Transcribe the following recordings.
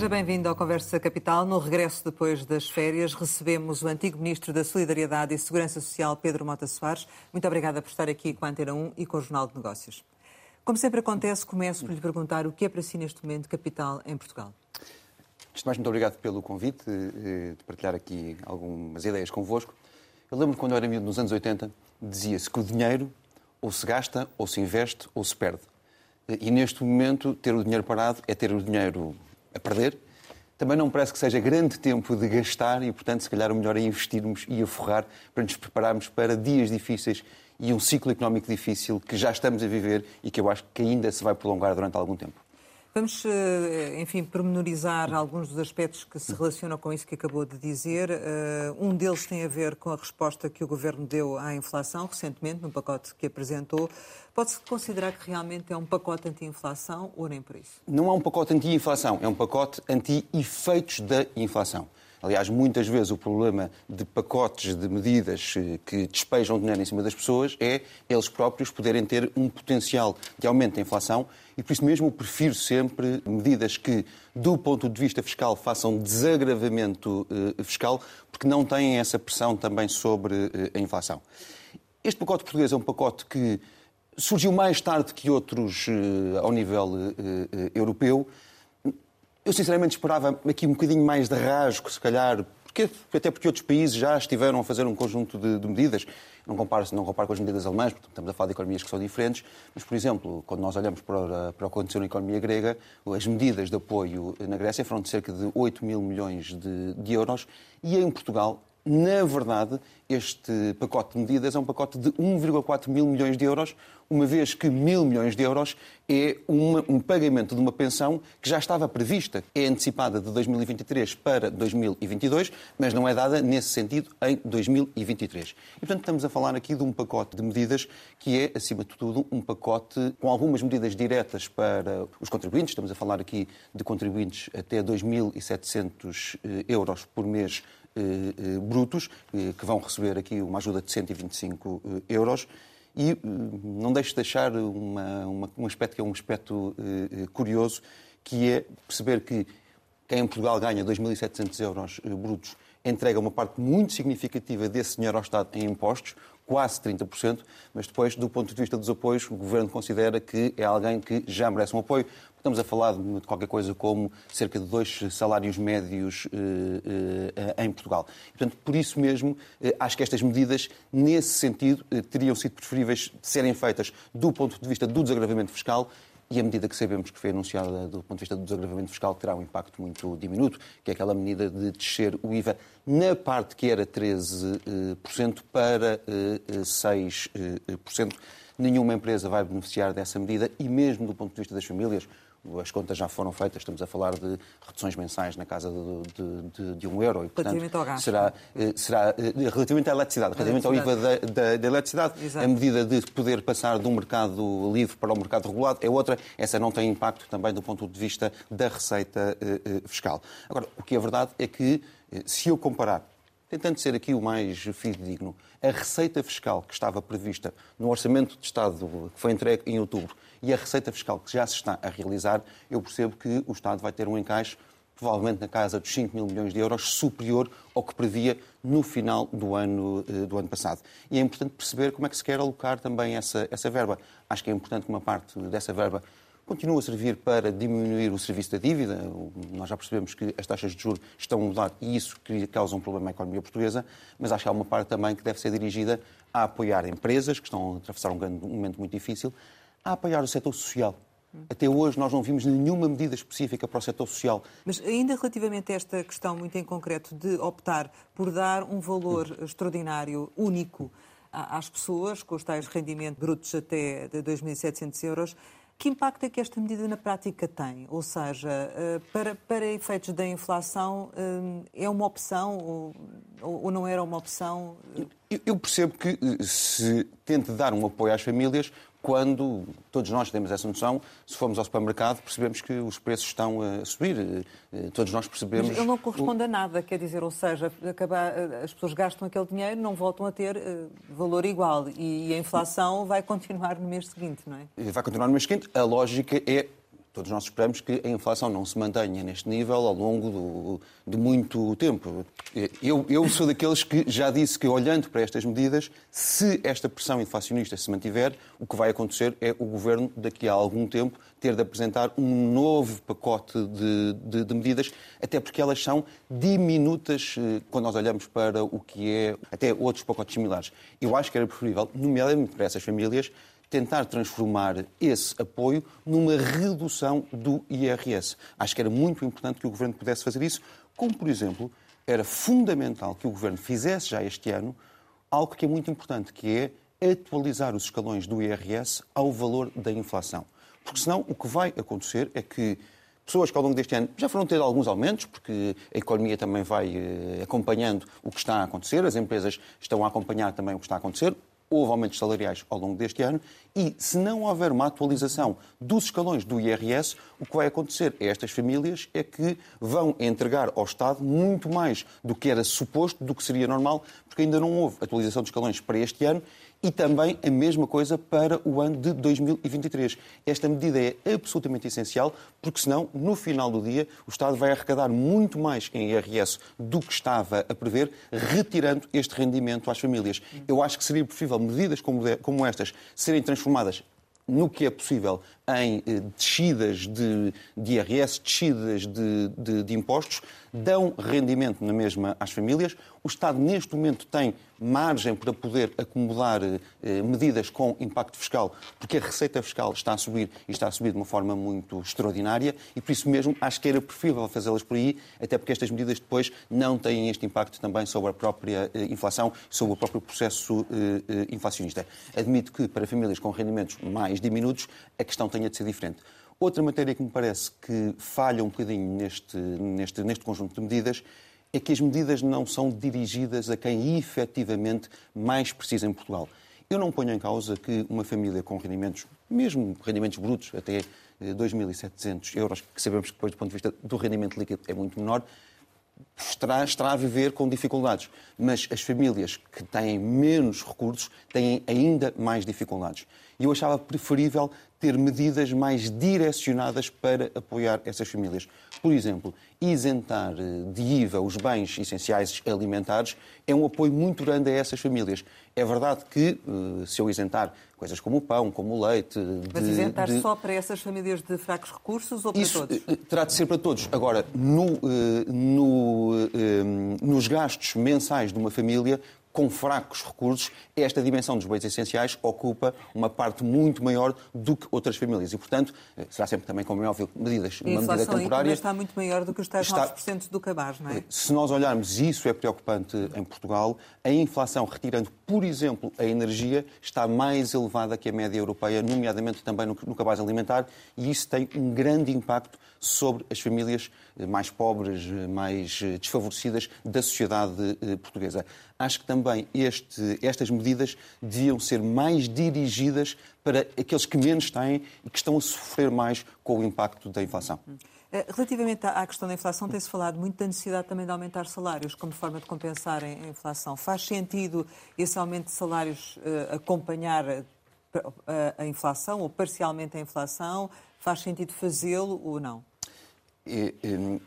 Seja bem-vindo ao Conversa Capital. No regresso depois das férias, recebemos o antigo Ministro da Solidariedade e Segurança Social, Pedro Mota Soares. Muito obrigada por estar aqui com a Antena 1 e com o Jornal de Negócios. Como sempre acontece, começo por lhe perguntar o que é para si neste momento capital em Portugal. Antes de mais, muito obrigado pelo convite, eh, de partilhar aqui algumas ideias convosco. Eu lembro quando eu era miúdo, nos anos 80, dizia-se que o dinheiro ou se gasta, ou se investe, ou se perde. E neste momento, ter o dinheiro parado é ter o dinheiro a perder. Também não parece que seja grande tempo de gastar e, portanto, se calhar o melhor é investirmos e a forrar para nos prepararmos para dias difíceis e um ciclo económico difícil que já estamos a viver e que eu acho que ainda se vai prolongar durante algum tempo. Vamos, eh, enfim, pormenorizar alguns dos aspectos que se relacionam com isso que acabou de dizer. Eh, um deles tem a ver com a resposta que o Governo deu à inflação recentemente, no pacote que apresentou. Pode-se considerar que realmente é um pacote anti-inflação ou nem por isso? Não é um pacote anti-inflação, é um pacote anti-efeitos da inflação. Aliás, muitas vezes o problema de pacotes de medidas eh, que despejam dinheiro em cima das pessoas é eles próprios poderem ter um potencial de aumento da inflação e por isso mesmo prefiro sempre medidas que, do ponto de vista fiscal, façam desagravamento eh, fiscal, porque não têm essa pressão também sobre eh, a inflação. Este pacote português é um pacote que surgiu mais tarde que outros ao nível europeu eu sinceramente esperava aqui um bocadinho mais de rasgo, se calhar, porque, até porque outros países já estiveram a fazer um conjunto de, de medidas. Não comparo, não comparo com as medidas alemãs, porque estamos a falar de economias que são diferentes, mas, por exemplo, quando nós olhamos para, para o que aconteceu na economia grega, as medidas de apoio na Grécia foram de cerca de 8 mil milhões de, de euros e em Portugal na verdade, este pacote de medidas é um pacote de 1,4 mil milhões de euros, uma vez que mil milhões de euros é uma, um pagamento de uma pensão que já estava prevista, é antecipada de 2023 para 2022, mas não é dada nesse sentido em 2023. E, portanto, estamos a falar aqui de um pacote de medidas que é, acima de tudo, um pacote com algumas medidas diretas para os contribuintes. Estamos a falar aqui de contribuintes até 2.700 eh, euros por mês brutos, que vão receber aqui uma ajuda de 125 euros. E não deixo de deixar uma, uma, um aspecto que é um aspecto curioso, que é perceber que quem em Portugal ganha 2.700 euros brutos entrega uma parte muito significativa desse dinheiro ao Estado em impostos, quase 30%, mas depois, do ponto de vista dos apoios, o Governo considera que é alguém que já merece um apoio. Estamos a falar de qualquer coisa como cerca de dois salários médios eh, eh, em Portugal. Portanto, por isso mesmo, eh, acho que estas medidas, nesse sentido, teriam sido preferíveis de serem feitas do ponto de vista do desagravamento fiscal e a medida que sabemos que foi anunciada do ponto de vista do desagravamento fiscal terá um impacto muito diminuto, que é aquela medida de descer o IVA na parte que era 13% para 6%. Nenhuma empresa vai beneficiar dessa medida e mesmo do ponto de vista das famílias, as contas já foram feitas, estamos a falar de reduções mensais na casa de, de, de um euro. E, portanto, relativamente ao gás. Será, eh, será eh, relativamente à eletricidade, relativamente ao IVA da, da, da eletricidade, Exato. a medida de poder passar de um mercado livre para o mercado regulado é outra. Essa não tem impacto também do ponto de vista da receita eh, fiscal. Agora, o que é verdade é que, se eu comparar tentando ser aqui o mais fidedigno, a receita fiscal que estava prevista no Orçamento de Estado que foi entregue em outubro e a receita fiscal que já se está a realizar, eu percebo que o Estado vai ter um encaixe provavelmente na casa dos 5 mil milhões de euros, superior ao que previa no final do ano, eh, do ano passado. E é importante perceber como é que se quer alocar também essa, essa verba. Acho que é importante que uma parte dessa verba continue a servir para diminuir o serviço da dívida. Nós já percebemos que as taxas de juros estão a mudar e isso causa um problema à economia portuguesa, mas acho que há uma parte também que deve ser dirigida a apoiar empresas que estão a atravessar um, um momento muito difícil, a apoiar o setor social. Até hoje nós não vimos nenhuma medida específica para o setor social. Mas ainda relativamente a esta questão muito em concreto de optar por dar um valor extraordinário, único, às pessoas, com os tais rendimentos brutos até de 2.700 euros, que impacto é que esta medida na prática tem? Ou seja, eh, para, para efeitos da inflação, eh, é uma opção ou, ou não era uma opção? Eu percebo que eh, se tente dar um apoio às famílias, quando todos nós temos essa noção, se formos ao supermercado, percebemos que os preços estão a subir. Eh, eh, todos nós percebemos. Mas ele não corresponde a nada, quer dizer, ou seja, acabar, eh, as pessoas gastam aquele dinheiro, não voltam a ter valor igual e a inflação vai continuar no mês seguinte, não é? Vai continuar no mês seguinte. A lógica é Todos nós esperamos que a inflação não se mantenha neste nível ao longo do, de muito tempo. Eu, eu, sou daqueles que já disse que, olhando para estas medidas, se esta pressão inflacionista se mantiver, o que vai acontecer é o Governo, daqui a algum tempo, ter de apresentar um novo pacote de, de, de medidas, até porque elas são diminutas eh, quando nós olhamos para o que é até outros pacotes similares. Eu acho que era preferível, nomeadamente para essas famílias, tentar transformar esse apoio numa redução do IRS. Acho que era muito importante que o Governo pudesse fazer isso, como, por exemplo, era fundamental que o Governo fizesse já este ano algo que é muito importante, que é atualizar os escalões do IRS ao valor da inflação. Porque senão o que vai acontecer é que pessoas que ao longo deste ano já foram ter alguns aumentos, porque a economia também vai eh, acompanhando o que está a acontecer, as empresas estão a acompanhar também o que está a acontecer, houve aumentos salariais ao longo deste ano e, se não houver uma atualização dos escalões do IRS, o que vai acontecer a estas famílias é que vão entregar ao Estado muito mais do que era suposto, do que seria normal, porque ainda não houve atualização dos escalões para este ano e também a mesma coisa para o ano de 2023. Esta medida é absolutamente essencial, porque senão, no final do dia, o Estado vai arrecadar muito mais em IRS do que estava a prever, retirando este rendimento às famílias. Eu acho que seria preferível medidas como estas serem transformadas no que é possível em eh, descidas de, de IRS, descidas de, de, de, impostos, dão rendimento na mesma às famílias. O Estado, neste momento, tem margem para poder acumular eh, medidas com impacto fiscal, porque a receita fiscal está a subir e está a subir de uma forma muito extraordinária e, por isso mesmo, acho que era preferível fazê-las por aí, até porque estas medidas depois não têm este impacto também sobre a própria eh, inflação, sobre o próprio processo eh, eh inflacionista. Admito que, para famílias com rendimentos mais diminutos, a questão tenha de ser diferente. Outra matéria que me parece que falha um bocadinho neste, neste, neste conjunto de medidas é que as medidas não são dirigidas a quem efetivamente mais precisa em Portugal. Eu não ponho em causa que uma família com rendimentos, mesmo rendimentos brutos, até 2.700 eh, euros, que sabemos que depois do ponto de vista do rendimento líquido é muito menor, estará, estará a viver com dificuldades. Mas as famílias que têm menos recursos têm ainda mais dificuldades. E eu achava preferível ter medidas mais direcionadas para apoiar essas famílias. Por exemplo, isentar eh, de IVA os bens essenciais alimentares é um apoio muito grande a essas famílias. É verdade que, eh, se eu isentar coisas como o pão, como o leite... Mas de, isentar de... só para essas famílias de fracos recursos ou para Isso todos? Eh, terá de ser para todos. Agora, no, no, nos gastos mensais de uma família, com fracos recursos, esta dimensão dos bens essenciais ocupa uma parte muito maior do que outras famílias. E, portanto, eh, será sempre também, como é óbvio, medidas, uma medida temporária. está muito maior do que os tais está... 9% do cabaz, não é? Se nós olharmos, isso é preocupante em Portugal, a inflação, retirando, por exemplo, a energia, está mais elevada que a média europeia, nomeadamente também no, no cabaz alimentar, e isso tem um grande impacto sobre as famílias eh, mais pobres, eh, mais desfavorecidas da sociedade portuguesa. Acho que também este, estas medidas deviam ser mais dirigidas para aqueles que menos têm e que estão a sofrer mais com o impacto da inflação. Eh, relativamente à questão da inflação, tem-se falado muito da necessidade também de aumentar salários como forma de compensar a inflação. Faz sentido esse aumento de salários uh, acompanhar a, a inflação ou parcialmente a inflação? Faz sentido fazê-lo ou não?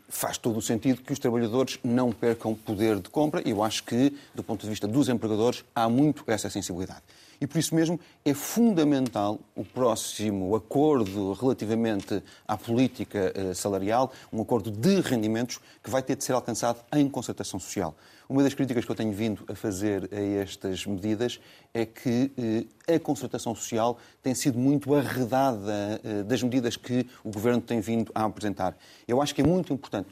Faz todo o sentido que os trabalhadores não percam poder de compra. e Eu acho que, do ponto de vista dos empregadores, há muito essa sensibilidade. E por isso mesmo é fundamental o próximo acordo relativamente à política eh, salarial, um acordo de rendimentos que vai ter de ser alcançado em concertação social. Uma das críticas que eu tenho vindo a fazer a estas medidas é que eh, a concertação social tem sido muito arredada eh, das medidas que o Governo tem vindo a apresentar. Eu acho que é muito importante,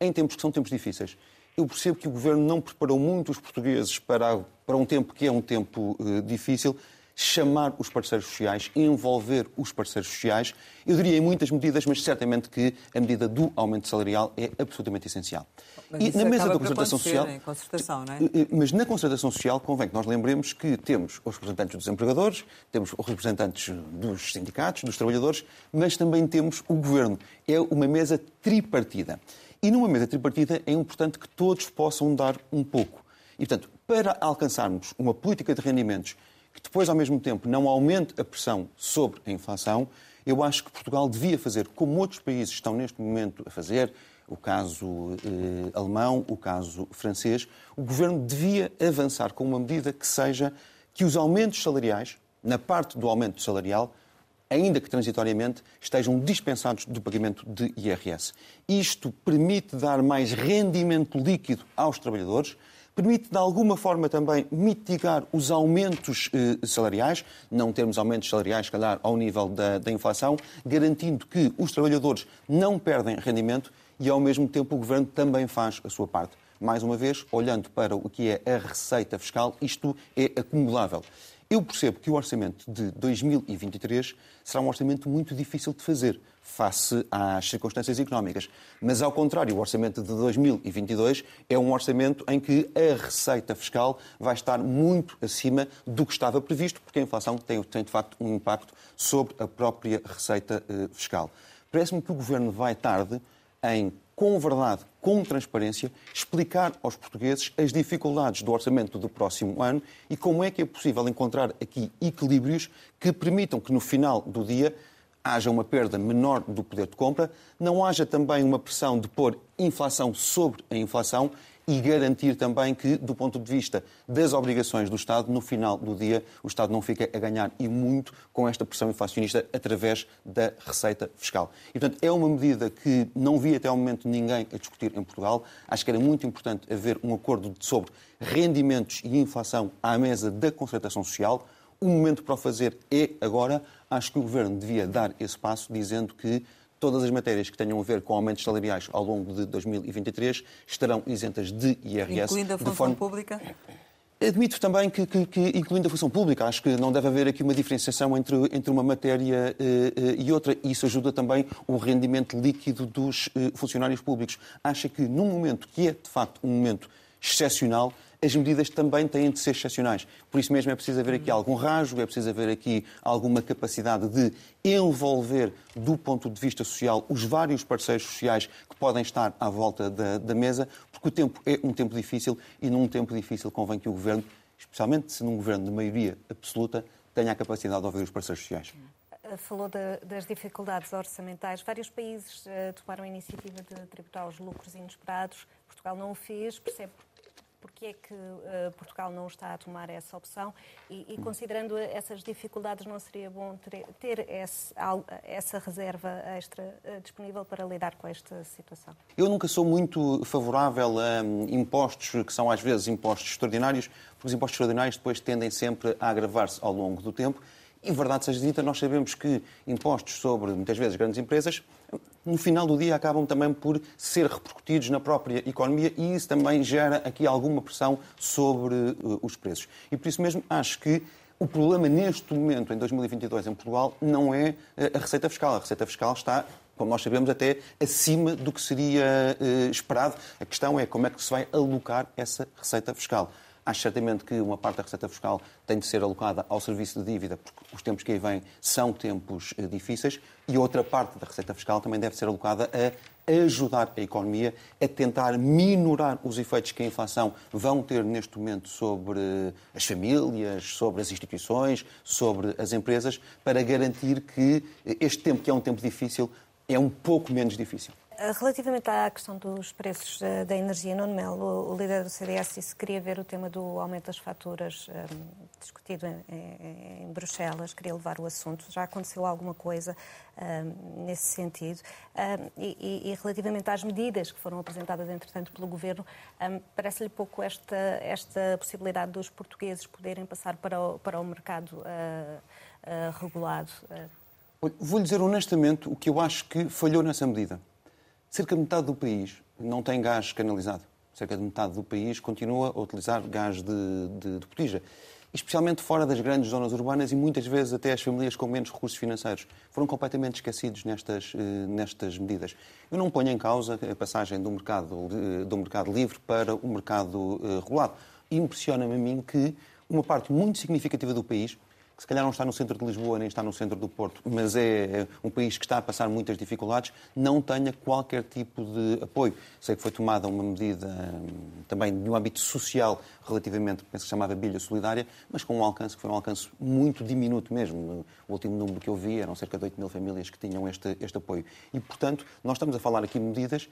em tempos que são tempos difíceis, eu percebo que o Governo não preparou muito os portugueses para, para um tempo que é um tempo uh, difícil, chamar os parceiros sociais, envolver os parceiros sociais. Eu diria em muitas medidas, mas certamente que a medida do aumento salarial é absolutamente essencial. Mas e na mesa da concertação social, concertação, é? Eh, mas na concertação social convém que nós lembremos que temos os representantes dos empregadores, temos os representantes dos sindicatos, dos trabalhadores, mas também temos o governo. É uma mesa tripartida. E numa mesa tripartida é importante que todos possam dar um pouco. E, portanto, para alcançarmos uma política de rendimentos que depois, ao mesmo tempo, não aumente a pressão sobre a inflação, Eu acho que Portugal devia fazer como outros países estão neste momento a fazer, o caso eh, alemão, o caso francês, o governo devia avançar com uma medida que seja que os aumentos salariais, na parte do aumento salarial, ainda que transitoriamente, estejam dispensados do pagamento de IRS. Isto permite dar mais rendimento líquido aos trabalhadores, permite de alguma forma também mitigar os aumentos eh, salariais, não termos aumentos salariais, se calhar, ao nível da, da inflação, garantindo que os trabalhadores não perdem rendimento e, ao mesmo tempo, o Governo também faz a sua parte. Mais uma vez, olhando para o que é a receita fiscal, isto é acumulável. Eu percebo que o orçamento de 2023 será um orçamento muito difícil de fazer face às circunstâncias económicas. Mas, ao contrário, o orçamento de 2022 é um orçamento em que a receita fiscal vai estar muito acima do que estava previsto, porque a inflação tem, tem de facto um impacto sobre a própria receita eh, fiscal. Parece-me que o governo vai tarde em, com verdade, com transparência, explicar aos portugueses as dificuldades do orçamento do próximo ano e como é que é possível encontrar aqui equilíbrios que permitam que no final do dia haja uma perda menor do poder de compra, não haja também uma pressão de pôr inflação sobre a inflação e garantir também que, do ponto de vista das obrigações do Estado, no final do dia, o Estado não fica a ganhar e muito com esta pressão inflacionista através da receita fiscal. E, portanto, é uma medida que não vi até ao momento ninguém a discutir em Portugal. Acho que era muito importante haver um acordo sobre rendimentos e inflação à mesa da concertação social. O momento para o fazer é agora. Acho que o Governo devia dar esse passo, dizendo que todas as matérias que tenham a ver com aumentos salariais ao longo de 2023 estarão isentas de IRS. Incluindo a função forma... pública? Admito também que, que, que, incluindo a função pública, acho que não deve haver aqui uma diferenciação entre, entre uma matéria uh, uh, e outra. E isso ajuda também o rendimento líquido dos uh, funcionários públicos. Acho que num momento que é, de facto, um momento excepcional, as medidas também têm de ser excepcionais. Por isso mesmo é preciso haver aqui algum rasgo, é preciso haver aqui alguma capacidade de envolver, do ponto de vista social, os vários parceiros sociais que podem estar à volta da, da mesa, porque o tempo é um tempo difícil e num tempo difícil convém que o Governo, especialmente se num Governo de maioria absoluta, tenha a capacidade de ouvir os parceiros sociais falou de, das dificuldades orçamentais. Vários países uh, tomaram a iniciativa de tributar os lucros inesperados. Portugal não o fez. Percebe porque é que uh, Portugal não está a tomar essa opção e, e, considerando essas dificuldades, não seria bom ter, ter esse, essa reserva extra uh, disponível para lidar com esta situação? Eu nunca sou muito favorável a um, impostos que são às vezes impostos extraordinários, porque os impostos extraordinários depois tendem sempre a agravar-se ao longo do tempo. E verdade seja dita, nós sabemos que impostos sobre, muitas vezes, grandes empresas no final do dia acabam também por ser repercutidos na própria economia e isso também gera aqui alguma pressão sobre uh, os preços. E por isso mesmo acho que o problema neste momento, em 2022, em Portugal, não é uh, a receita fiscal. A receita fiscal está como nós sabemos, até acima do que seria uh, esperado. A questão é como é que se vai alocar essa receita fiscal. Acho certamente que uma parte da receita fiscal tem de ser alocada ao serviço de dívida, porque os tempos que aí vêm são tempos eh, difíceis, e outra parte da receita fiscal também deve ser alocada a ajudar a economia a tentar minorar os efeitos que a inflação vão ter neste momento sobre as famílias, sobre as instituições, sobre as empresas, para garantir que este tempo, que é um tempo difícil, é um pouco menos difícil. Relativamente à questão dos preços eh, da energia, Nuno Melo, o líder do CDS disse que queria ver o tema do aumento das faturas um, eh, discutido em, em, em, Bruxelas, queria levar o assunto. Já aconteceu alguma coisa um, eh, nesse sentido? Um, e, e, relativamente às medidas que foram apresentadas, entretanto, pelo Governo, parece-lhe pouco esta, esta possibilidade dos portugueses poderem passar para o, para o mercado uh, uh, regulado? Vou-lhe dizer honestamente o que eu acho que falhou nessa medida. Cerca de metade do país não tem gás canalizado. Cerca de metade do país continua a utilizar gás de, de, de. Especialmente fora das grandes zonas urbanas e muitas vezes até as famílias com menos recursos financeiros foram completamente esquecidos nestas, eh, nestas medidas. Eu não ponho em causa a passagem do mercado, do mercado livre para o mercado eh, regulado. Impressiona-me a mim que uma parte muito significativa do país que se calhar não está no centro de Lisboa nem está no centro do Porto, mas é um país que está a passar muitas dificuldades, não tenha qualquer tipo de apoio. Sei que foi tomada uma medida hum, também no âmbito social relativamente, penso que se chamava Bilha Solidária, mas com um alcance que foi um alcance muito diminuto mesmo. O último número que eu vi eram cerca de 8 mil famílias que tinham este, este apoio. E, portanto, nós estamos a falar aqui de medidas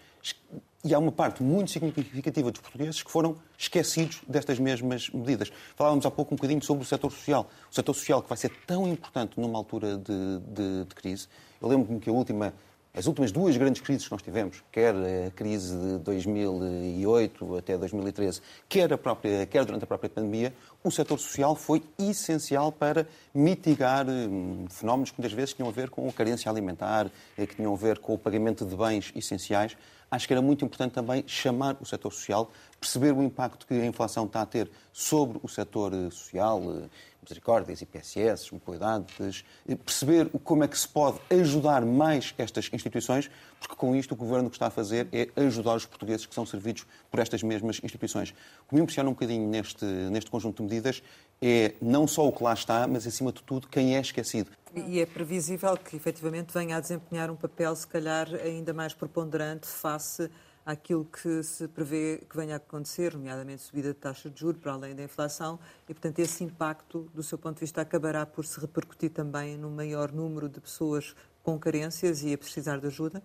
e há uma parte muito significativa dos portugueses que foram esquecidos destas mesmas medidas. Falávamos há pouco um bocadinho sobre o setor social. O setor social que vai ser tão importante numa altura de, de, de crise. Eu lembro-me que a última as últimas duas grandes crises que nós tivemos, quer a crise de 2008 até 2013, quer, a própria, quer durante a própria pandemia, o setor social foi essencial para mitigar hum, fenómenos que muitas vezes tinham a ver com a carência alimentar, eh, que tinham a ver com o pagamento de bens essenciais. Acho que era muito importante também chamar o setor social, perceber o impacto que a inflação está a ter sobre o setor eh, social, eh, misericórdias, IPSS, mobilidades, perceber como é que se pode ajudar mais estas instituições, porque com isto o Governo o que está a fazer é ajudar os portugueses que são servidos por estas mesmas instituições. O que me impressiona um bocadinho neste, neste conjunto de medidas é não só o que lá está, mas acima de tudo quem é esquecido. E é previsível que efetivamente venha a desempenhar um papel, se calhar, ainda mais preponderante face àquilo que se prevê que venha a acontecer, nomeadamente subida de taxa de juros para além da inflação, e, portanto, esse impacto, do seu ponto de vista, acabará por se repercutir também no maior número de pessoas com carências e a precisar de ajuda?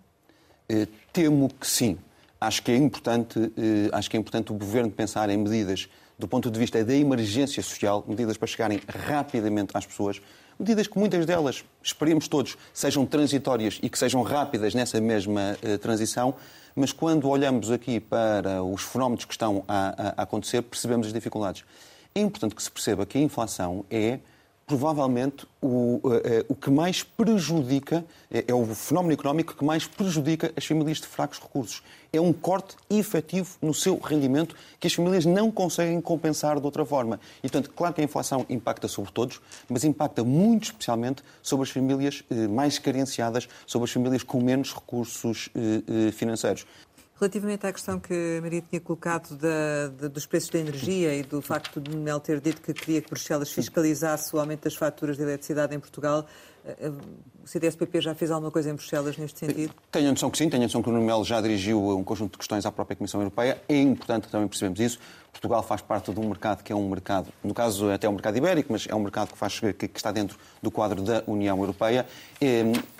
Eh, temo que sim. Acho que é importante, eh, acho que é importante o governo pensar em medidas do ponto de vista da emergência social, medidas para chegarem rapidamente às pessoas, medidas que muitas delas, esperemos todos, sejam transitórias e que sejam rápidas nessa mesma uh, transição, mas quando olhamos aqui para os fenómenos que estão a, a, acontecer, percebemos as dificuldades. É importante que se perceba que a inflação é provavelmente o, uh, o que mais prejudica, é, é, o fenómeno económico que mais prejudica as famílias de fracos recursos. É um corte efetivo no seu rendimento que as famílias não conseguem compensar de outra forma. E, portanto, claro que a inflação impacta sobre todos, mas impacta muito especialmente sobre as famílias mais carenciadas, sobre as famílias com menos recursos financeiros. Relativamente à questão que a Maria tinha colocado da, de, dos preços da energia e do facto de Mel ter dito que queria que Bruxelas fiscalizasse o aumento das faturas de eletricidade em Portugal, o CDS-PP já fez alguma coisa em Bruxelas neste sentido? Tenho a noção que sim, tenho a noção que o Nuno Melo já dirigiu um conjunto de questões à própria Comissão Europeia. É importante também percebermos isso. Portugal faz parte de um mercado que é um mercado, no caso até um mercado ibérico, mas é um mercado que, faz, que, que está dentro do quadro da União Europeia.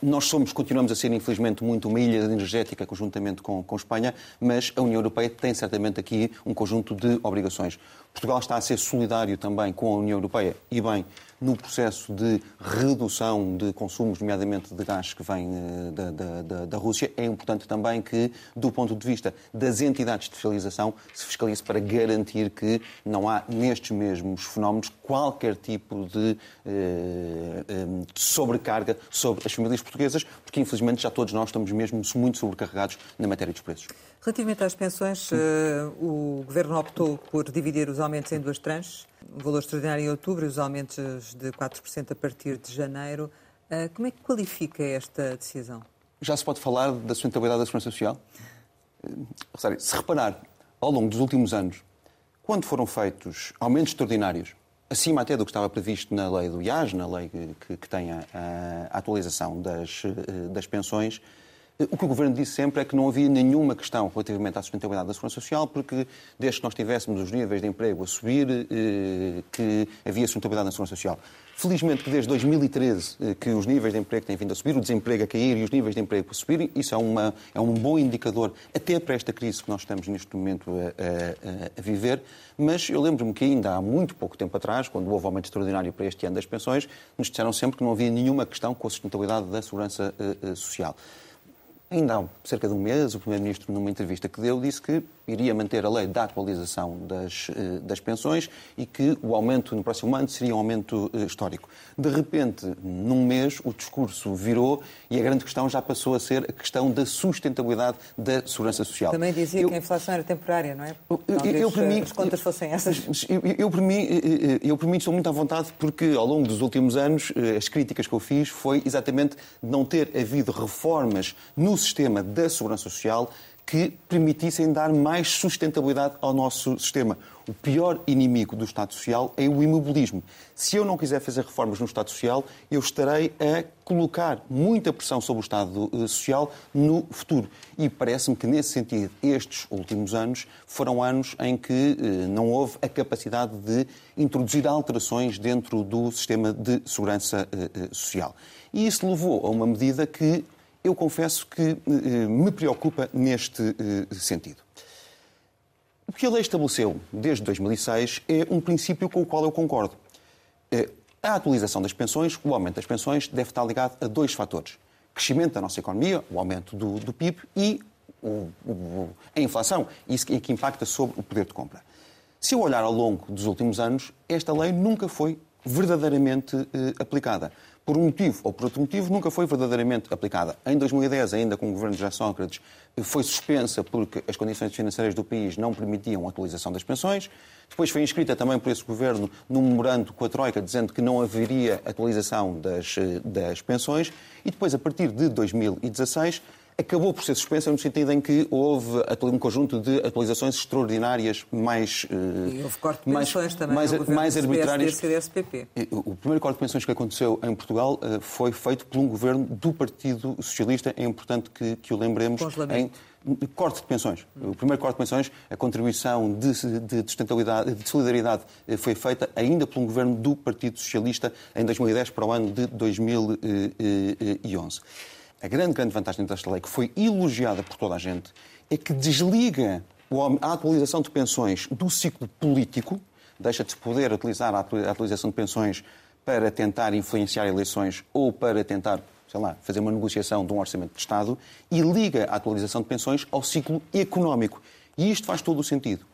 Nós somos, continuamos a ser, infelizmente, muito uma ilha energética conjuntamente com, com Espanha, mas a União Europeia tem certamente aqui um conjunto de obrigações. Portugal está a ser solidário também com a União Europeia e bem no processo de redução de consumos, nomeadamente de gás que vem eh, da, da, da, Rússia. É importante também que, do ponto de vista das entidades de fiscalização, se fiscalize para garantir que não há nestes mesmos fenómenos qualquer tipo de, eh, eh, de sobrecarga sobre as famílias portuguesas, porque infelizmente já todos nós estamos mesmo muito sobrecarregados na matéria dos preços. Relativamente às pensões, o Governo optou por dividir os aumentos em duas tranches o valor extraordinário em outubro e os aumentos de 4% a partir de janeiro. Ah, como é que qualifica esta decisão? Já se pode falar da sustentabilidade da segurança social? Se reparar, ao longo dos últimos anos, quando foram feitos aumentos extraordinários, acima até do que estava previsto na lei do IAS, na lei que, que tem a, a atualização das, eh, das pensões, o que o Governo disse sempre é que não havia nenhuma questão relativamente à sustentabilidade da segurança social, porque desde que nós tivéssemos os níveis de emprego a subir, eh, que havia sustentabilidade na segurança social. Felizmente que desde 2013 eh, que os níveis de emprego têm vindo a subir, o desemprego a cair e os níveis de emprego a subir, isso é, uma, é um bom indicador até para esta crise que nós estamos neste momento a, a, a viver. Mas eu lembro-me que ainda há muito pouco tempo atrás, quando houve aumento extraordinário para este ano das pensões, nos disseram sempre que não havia nenhuma questão com a sustentabilidade da segurança uh, social. Ainda há cerca de um mês, o Primeiro-Ministro, numa entrevista que deu, disse que iria manter a lei da atualização das, eh, das pensões e que o aumento no próximo ano seria um aumento eh, histórico. De repente, num mês, o discurso virou e a grande questão já passou a ser a questão da sustentabilidade da segurança social. Também dizia eu, que a inflação era temporária, não é? Talvez eu, para mim, as contas fossem essas. Eu, eu, para mim, eh, eu, para mim, estou muito à vontade porque, ao longo dos últimos anos, as críticas que eu fiz foi exatamente não ter havido reformas no sistema da segurança social que permitissem dar mais sustentabilidade ao nosso sistema. O pior inimigo do Estado Social é o imobilismo. Se eu não quiser fazer reformas no Estado Social, eu estarei a colocar muita pressão sobre o Estado eh, Social no futuro. E parece-me que, nesse sentido, estes últimos anos foram anos em que eh, não houve a capacidade de introduzir alterações dentro do sistema de segurança eh, social. E isso levou a uma medida que eu confesso que me preocupa neste sentido. O que a lei estabeleceu desde 2006 é um princípio com o qual eu concordo. É, a atualização das pensões, o aumento das pensões, deve estar ligado a dois fatores. Crescimento da nossa economia, o aumento do, do PIB e o, o, a inflação, isso que, que impacta sobre o poder de compra. Se eu olhar ao longo dos últimos anos, esta lei nunca foi verdadeiramente eh, aplicada por um motivo ou por outro motivo, nunca foi verdadeiramente aplicada. Em 2010, ainda com o governo de José Sócrates, foi suspensa porque as condições financeiras do país não permitiam a atualização das pensões. Depois foi inscrita também por esse governo num memorando com a Troika dizendo que não haveria atualização das, das pensões. E depois, a partir de 2016, acabou por ser suspensa no sentido em que houve um conjunto de atualizações extraordinárias mais e houve corte de mais, também mais, mais arbitrárias. CDS-PP. O primeiro corte de pensões que aconteceu em Portugal eh, foi feito por um governo do Partido Socialista. É importante que, que o lembremos em corte de pensões. O primeiro corte de pensões, a contribuição de, de, de solidariedade eh, foi feita ainda por um governo do Partido Socialista em 2010 para o ano de 2011. A grande, grande vantagem desta lei, que foi elogiada por toda a gente, é que desliga a atualização de pensões do ciclo político, deixa de poder utilizar a atualização de pensões para tentar influenciar eleições ou para tentar, sei lá, fazer uma negociação de um orçamento de Estado e liga a atualização de pensões ao ciclo económico. E isto faz todo o sentido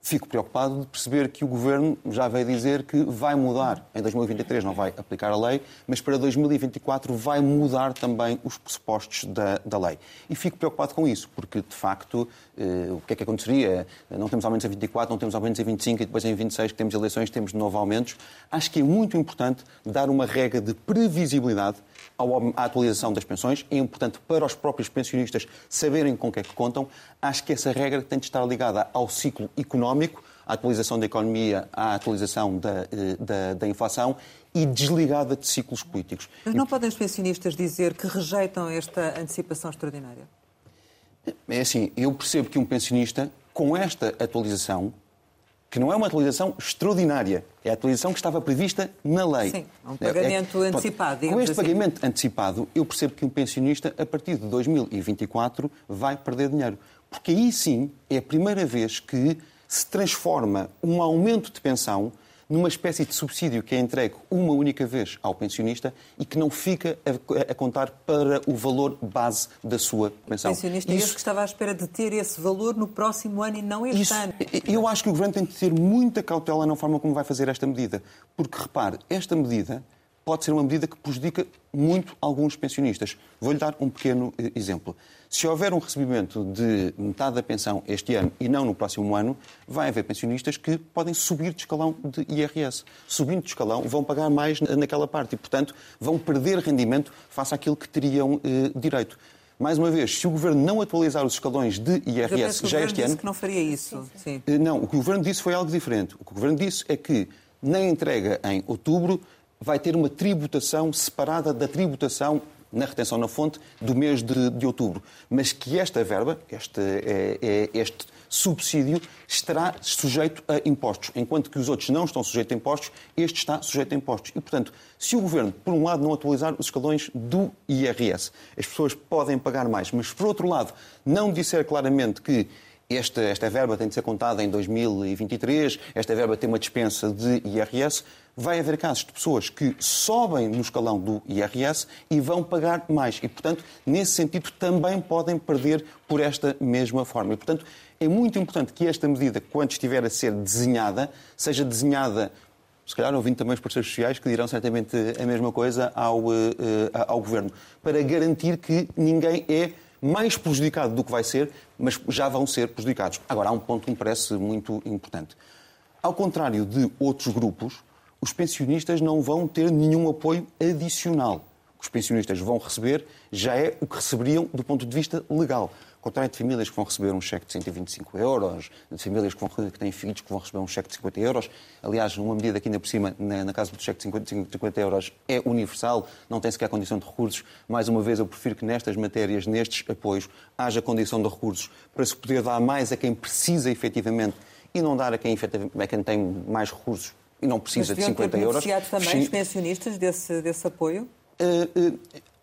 fico preocupado de perceber que o Governo já veio dizer que vai mudar. Em 2023 não vai aplicar a lei, mas para 2024 vai mudar também os pressupostos da, da lei. E fico preocupado com isso, porque, de facto, eh, o que é que aconteceria? Não temos aumentos em 24, não temos aumentos em 25 e depois em 26 que temos eleições, temos de novo aumentos. Acho que é muito importante dar uma regra de previsibilidade à atualização das pensões. É importante para os próprios pensionistas saberem com o que é que contam. Acho que essa regra tem de estar ligada ao ciclo económico, à atualização da economia, à atualização da, eh, da, da inflação e desligada de ciclos políticos. Mas não podem os pensionistas dizer que rejeitam esta antecipação extraordinária? É assim, eu percebo que um pensionista, com esta atualização, que não é uma atualização extraordinária, é a atualização que estava prevista na lei. Sim, um pagamento é, é, antecipado. Com este assim. pagamento antecipado, eu percebo que um pensionista, a partir de 2024, vai perder dinheiro. Porque aí sim é a primeira vez que se transforma um aumento de pensão numa espécie de subsídio que é entregue uma única vez ao pensionista e que não fica a, a contar para o valor base da sua pensão. O pensionista Isso... é esse que estava à espera de ter esse valor no próximo ano e não este Isso... ano. Eu acho que o Governo tem de ter muita cautela na forma como vai fazer esta medida. Porque, repare, esta medida pode ser uma medida que prejudica muito alguns pensionistas. Vou-lhe dar um pequeno eh, exemplo. Se houver um recebimento de metade da pensão este ano e não no próximo ano, vai haver pensionistas que podem subir de escalão de IRS. Subindo de escalão, vão pagar mais naquela parte e, portanto, vão perder rendimento face àquilo que teriam eh, direito. Mais uma vez, se o Governo não atualizar os escalões de IRS já este ano... que não faria isso. Sim. Eh, não, o que o Governo disse foi algo diferente. O que o Governo disse é que, na entrega em outubro, vai ter uma tributação separada da tributação na retenção na fonte do mês de, de outubro. Mas que esta verba, este, é, é, este subsídio, estará sujeito a impostos. Enquanto que os outros não estão sujeitos a impostos, este está sujeito a impostos. E, portanto, se o Governo, por um lado, não atualizar os escalões do IRS, as pessoas podem pagar mais, mas, por outro lado, não disser claramente que esta, verba tem de ser contada em 2023, esta verba tem uma dispensa de IRS, vai haver casos de pessoas que sobem no escalão do IRS e vão pagar mais. E, portanto, nesse sentido, também podem perder por esta mesma forma. E, portanto, é muito importante que esta medida, quando estiver a ser desenhada, seja desenhada se calhar ouvindo também os parceiros sociais, que dirão certamente a mesma coisa ao, uh, ao Governo, para garantir que ninguém é mais prejudicado do que vai ser, mas já vão ser prejudicados. Agora, há um ponto que me parece muito importante. Ao contrário de outros grupos, os pensionistas não vão ter nenhum apoio adicional. que os pensionistas vão receber já é o que receberiam do ponto de vista legal. Ao contrário de famílias que vão receber um cheque de 125 euros, de famílias que, vão, que têm filhos que vão receber um cheque de 50 euros. Aliás, uma medida que ainda por cima, na, na casa do cheque de 50, 50 euros, é universal, não tem sequer condição de recursos. Mais uma vez, eu prefiro que nestas matérias, nestes apoios, haja condição de recursos para se poder dar mais a quem precisa efetivamente e não dar a quem, a quem tem mais recursos e não precisa de 50 ter euros. também os pensionistas desse, desse apoio? Uh, uh,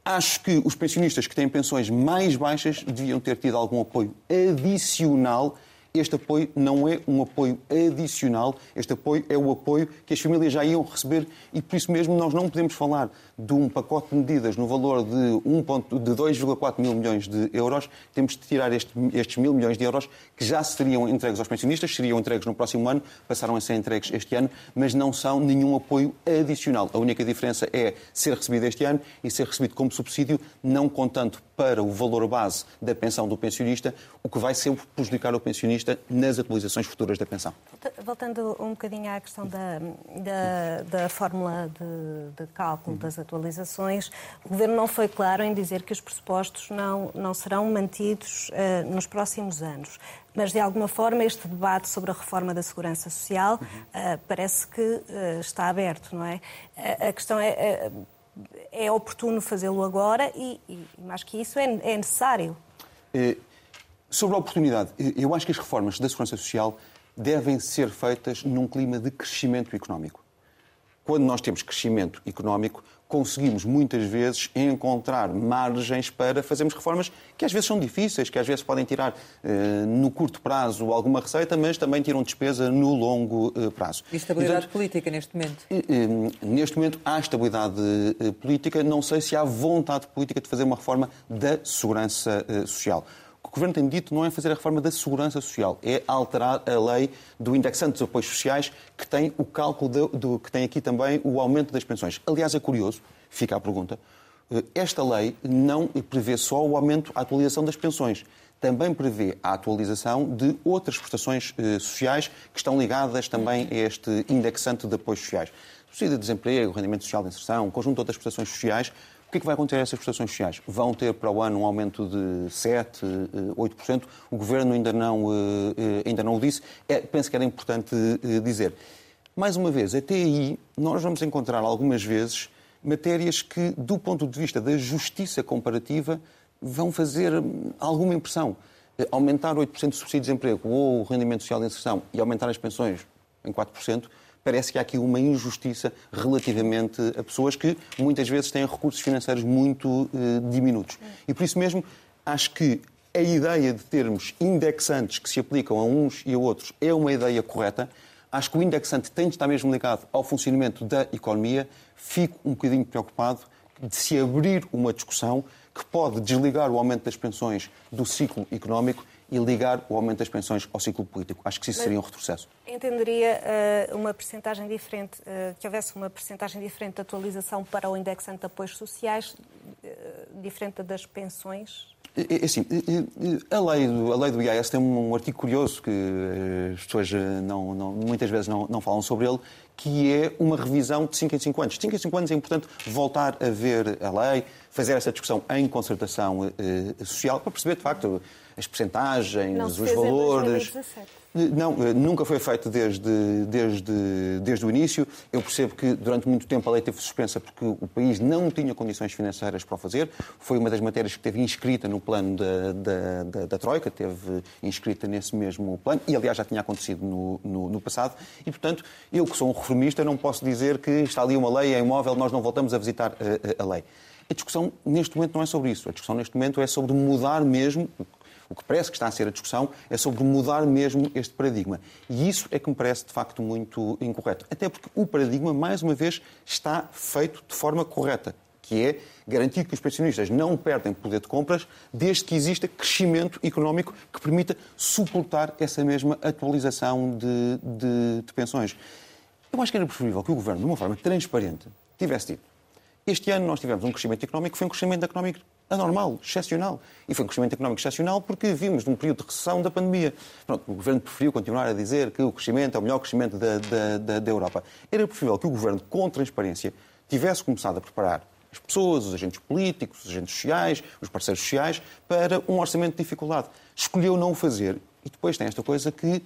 acho que os pensionistas que têm pensões mais baixas deviam ter tido algum apoio adicional. Este apoio não é um apoio adicional, este apoio é o apoio que as famílias já iam receber e por isso mesmo nós não podemos falar de um pacote de medidas no valor de, de 2,4 mil milhões de euros. Temos de tirar este, estes mil milhões de euros que já seriam entregues aos pensionistas, seriam entregues no próximo ano, passaram a ser entregues este ano, mas não são nenhum apoio adicional. A única diferença é ser recebido este ano e ser recebido como subsídio, não contando para o valor base da pensão do pensionista, o que vai sempre prejudicar o pensionista nas atualizações futuras da pensão. Voltando um bocadinho à questão da, da, da fórmula de, de cálculo das atualizações, o Governo não foi claro em dizer que os pressupostos não, não serão mantidos uh, nos próximos anos. Mas, de alguma forma, este debate sobre a reforma da segurança social uh, parece que uh, está aberto, não é? a questão é é oportuno fazê-lo agora e, e, mais que isso, é, é necessário. Sobre a oportunidade, eu acho que as reformas da Segurança Social devem ser feitas num clima de crescimento económico. Quando nós temos crescimento económico, conseguimos muitas vezes encontrar margens para fazermos reformas que às vezes são difíceis, que às vezes podem tirar eh, no curto prazo alguma receita, mas também tiram despesa no longo eh, prazo. E estabilidade política neste momento? neste momento há estabilidade eh, política, não sei se há vontade política de fazer uma reforma da segurança social Governo tem dito não é fazer a reforma da segurança social, é alterar a lei do indexante dos apoios sociais, que tem o cálculo do, do, que tem aqui também o aumento das pensões. Aliás, é curioso, fica a pergunta, eh, esta lei não prevê só o aumento, a atualização das pensões, também prevê a atualização de outras prestações eh, sociais que estão ligadas também a este indexante de apoios sociais. Subsídio de desemprego, rendimento social de inserção, um conjunto de outras prestações sociais que é que vai acontecer a essas prestações sociais? Vão ter para o ano um aumento de 7, 8%. Eh, o Governo ainda não, eh, eh, ainda não o disse. É, penso que era importante dizer. Mais uma vez, até aí, nós vamos encontrar algumas vezes matérias que, do ponto de vista da justiça comparativa, vão fazer hum, alguma impressão. Aumentar 8% de subsídio de desemprego ou o rendimento social de inserção e aumentar as pensões em 4%, parece que há aqui uma injustiça relativamente a pessoas que muitas vezes têm recursos financeiros muito eh, diminutos. E por isso mesmo, acho que a ideia de termos indexantes que se aplicam a uns e a outros é uma ideia correta. Acho que o indexante tem de estar mesmo ligado ao funcionamento da economia. Fico um bocadinho preocupado de se abrir uma discussão que pode desligar o aumento das pensões do ciclo económico e ligar o aumento das pensões ao ciclo político. Acho que isso seria um retrocesso. Entenderia uh, uma percentagem diferente, uh, que houvesse uma percentagem diferente de atualização para o indexante de apoios sociais, uh, diferente das pensões? Assim, a lei, do, a lei do IAS tem um artigo curioso que as pessoas não, não, muitas vezes não, não falam sobre ele, que é uma revisão de 5 em 5 anos. De 5 em 5 anos é importante voltar a ver a lei, fazer essa discussão em concertação social, para perceber, de facto, as percentagens, os valores. Não, eh, nunca foi feito desde, desde, desde o início. Eu percebo que durante muito tempo a lei teve suspensa porque o país não tinha condições financeiras para o fazer. Foi uma das matérias que teve inscrita no plano da, da, da, da Troika, teve inscrita nesse mesmo plano, e aliás já tinha acontecido no, no, no, passado. E, portanto, eu que sou um reformista não posso dizer que está ali uma lei, é imóvel, nós não voltamos a visitar a, a, a lei. A discussão neste momento não é sobre isso. A discussão neste momento é sobre mudar mesmo, o que parece que está a ser a discussão é sobre mudar mesmo este paradigma. E isso é que me parece, de facto, muito incorreto. Até porque o paradigma, mais uma vez, está feito de forma correta, que é garantir que os pensionistas não perdem poder de compras desde que exista crescimento económico que permita suportar essa mesma atualização de, de, de pensões. Eu acho que era preferível que o Governo, de uma forma transparente, tivesse dito este ano nós tivemos um crescimento económico foi um crescimento económico anormal, excepcional. E foi um crescimento económico excepcional porque vimos num período de recessão da pandemia. Pronto, o Governo preferiu continuar a dizer que o crescimento é o melhor crescimento da, da, da, da Europa. Era preferível que o Governo, com transparência, tivesse começado a preparar as pessoas, os agentes políticos, os agentes sociais, os parceiros sociais, para um orçamento de dificuldade. Escolheu não o fazer. E depois tem esta coisa que